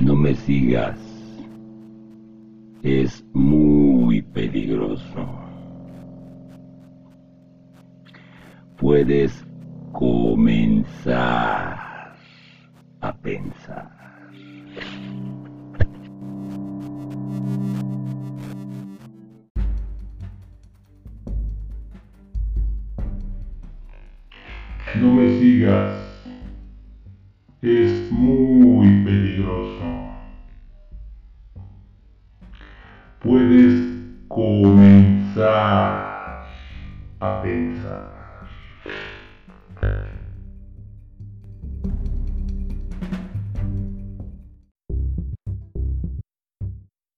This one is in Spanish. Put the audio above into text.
No me sigas. Es muy peligroso. Puedes comenzar a pensar. No me sigas. Es peligroso. Puedes comenzar a pensar.